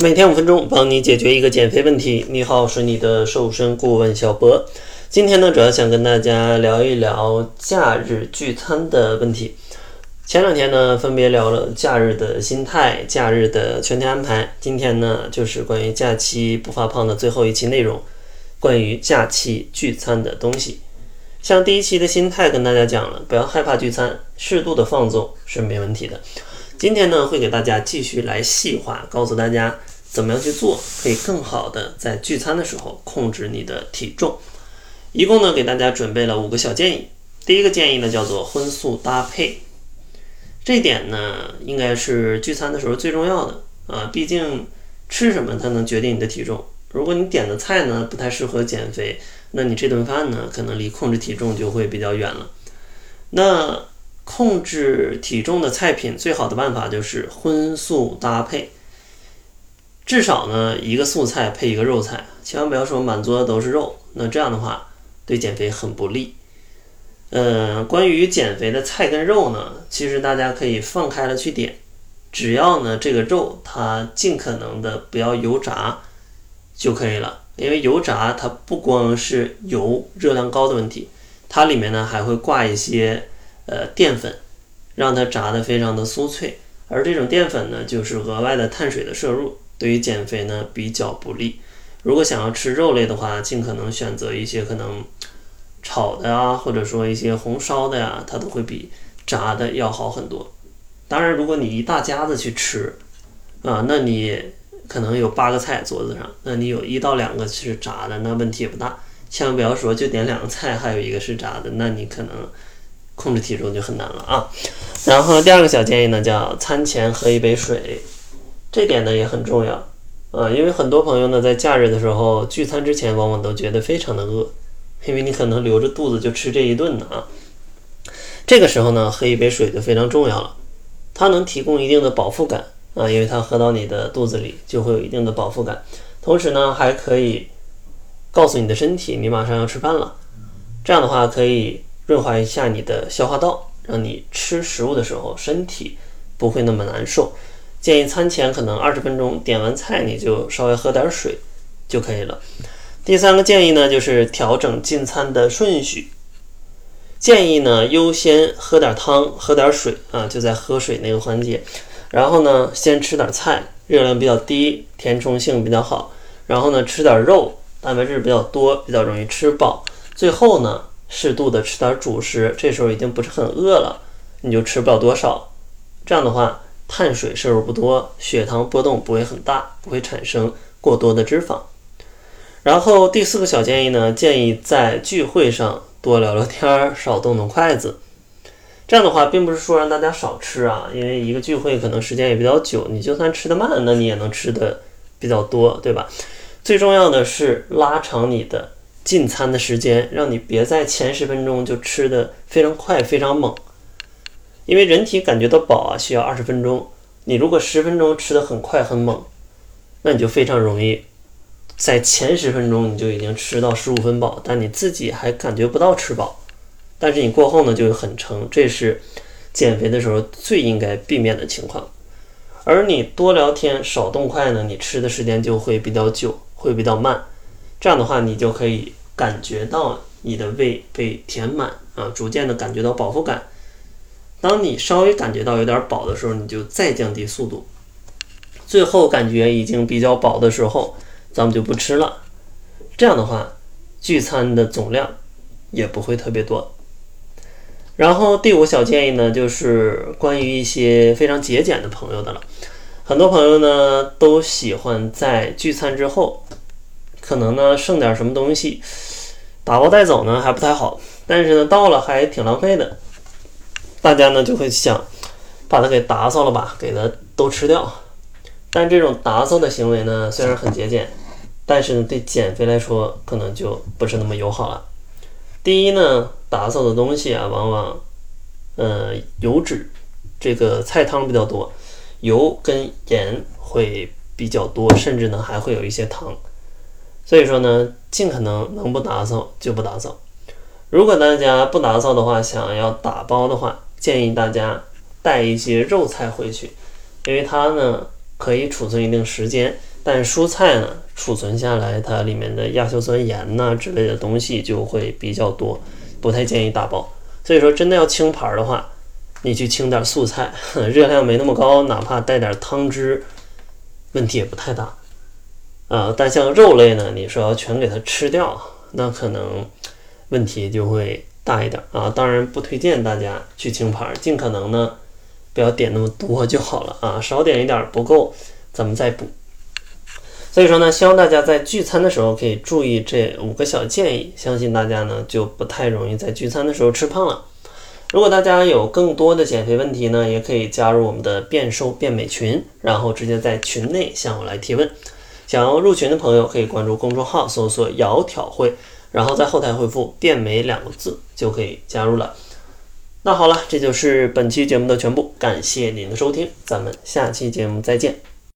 每天五分钟，帮你解决一个减肥问题。你好，是你的瘦身顾问小博。今天呢，主要想跟大家聊一聊假日聚餐的问题。前两天呢，分别聊了假日的心态、假日的全天安排。今天呢，就是关于假期不发胖的最后一期内容，关于假期聚餐的东西。像第一期的心态跟大家讲了，不要害怕聚餐，适度的放纵是没问题的。今天呢，会给大家继续来细化，告诉大家怎么样去做，可以更好的在聚餐的时候控制你的体重。一共呢，给大家准备了五个小建议。第一个建议呢，叫做荤素搭配。这点呢，应该是聚餐的时候最重要的啊，毕竟吃什么它能决定你的体重。如果你点的菜呢不太适合减肥，那你这顿饭呢，可能离控制体重就会比较远了。那控制体重的菜品最好的办法就是荤素搭配，至少呢一个素菜配一个肉菜，千万不要说满桌都是肉，那这样的话对减肥很不利。呃，关于减肥的菜跟肉呢，其实大家可以放开了去点，只要呢这个肉它尽可能的不要油炸就可以了，因为油炸它不光是油热量高的问题，它里面呢还会挂一些。呃，淀粉让它炸得非常的酥脆，而这种淀粉呢，就是额外的碳水的摄入，对于减肥呢比较不利。如果想要吃肉类的话，尽可能选择一些可能炒的啊，或者说一些红烧的呀，它都会比炸的要好很多。当然，如果你一大家子去吃啊，那你可能有八个菜桌子上，那你有一到两个是炸的，那问题也不大。千万不要说就点两个菜，还有一个是炸的，那你可能。控制体重就很难了啊，然后第二个小建议呢，叫餐前喝一杯水，这点呢也很重要啊，因为很多朋友呢在假日的时候聚餐之前，往往都觉得非常的饿，因为你可能留着肚子就吃这一顿呢啊，这个时候呢喝一杯水就非常重要了，它能提供一定的饱腹感啊，因为它喝到你的肚子里就会有一定的饱腹感，同时呢还可以告诉你的身体你马上要吃饭了，这样的话可以。润滑一下你的消化道，让你吃食物的时候身体不会那么难受。建议餐前可能二十分钟点完菜，你就稍微喝点水就可以了。第三个建议呢，就是调整进餐的顺序。建议呢优先喝点汤，喝点水啊，就在喝水那个环节。然后呢，先吃点菜，热量比较低，填充性比较好。然后呢，吃点肉，蛋白质比较多，比较容易吃饱。最后呢。适度的吃点主食，这时候已经不是很饿了，你就吃不了多少。这样的话，碳水摄入不多，血糖波动不会很大，不会产生过多的脂肪。然后第四个小建议呢，建议在聚会上多聊聊天，少动动筷子。这样的话，并不是说让大家少吃啊，因为一个聚会可能时间也比较久，你就算吃得慢，那你也能吃的比较多，对吧？最重要的是拉长你的。进餐的时间，让你别在前十分钟就吃的非常快、非常猛，因为人体感觉到饱啊，需要二十分钟。你如果十分钟吃的很快很猛，那你就非常容易在前十分钟你就已经吃到十五分饱，但你自己还感觉不到吃饱。但是你过后呢就会很撑，这是减肥的时候最应该避免的情况。而你多聊天少动筷呢，你吃的时间就会比较久，会比较慢。这样的话，你就可以。感觉到你的胃被填满啊，逐渐的感觉到饱腹感。当你稍微感觉到有点饱的时候，你就再降低速度。最后感觉已经比较饱的时候，咱们就不吃了。这样的话，聚餐的总量也不会特别多。然后第五小建议呢，就是关于一些非常节俭的朋友的了。很多朋友呢都喜欢在聚餐之后。可能呢剩点什么东西，打包带走呢还不太好，但是呢到了还挺浪费的，大家呢就会想把它给打扫了吧，给它都吃掉。但这种打扫的行为呢虽然很节俭，但是呢对减肥来说可能就不是那么友好了。第一呢，打扫的东西啊往往呃油脂这个菜汤比较多，油跟盐会比较多，甚至呢还会有一些糖。所以说呢，尽可能能不打扫就不打扫。如果大家不打扫的话，想要打包的话，建议大家带一些肉菜回去，因为它呢可以储存一定时间，但蔬菜呢，储存下来它里面的亚硝酸盐呐之类的东西就会比较多，不太建议打包。所以说，真的要清盘的话，你去清点素菜，热量没那么高，哪怕带点汤汁，问题也不太大。啊，但像肉类呢，你说要全给它吃掉，那可能问题就会大一点啊。当然不推荐大家去清盘，尽可能呢不要点那么多就好了啊，少点一点不够，咱们再补。所以说呢，希望大家在聚餐的时候可以注意这五个小建议，相信大家呢就不太容易在聚餐的时候吃胖了。如果大家有更多的减肥问题呢，也可以加入我们的变瘦变美群，然后直接在群内向我来提问。想要入群的朋友可以关注公众号，搜索“窈窕会”，然后在后台回复“变美”两个字就可以加入了。那好了，这就是本期节目的全部，感谢您的收听，咱们下期节目再见。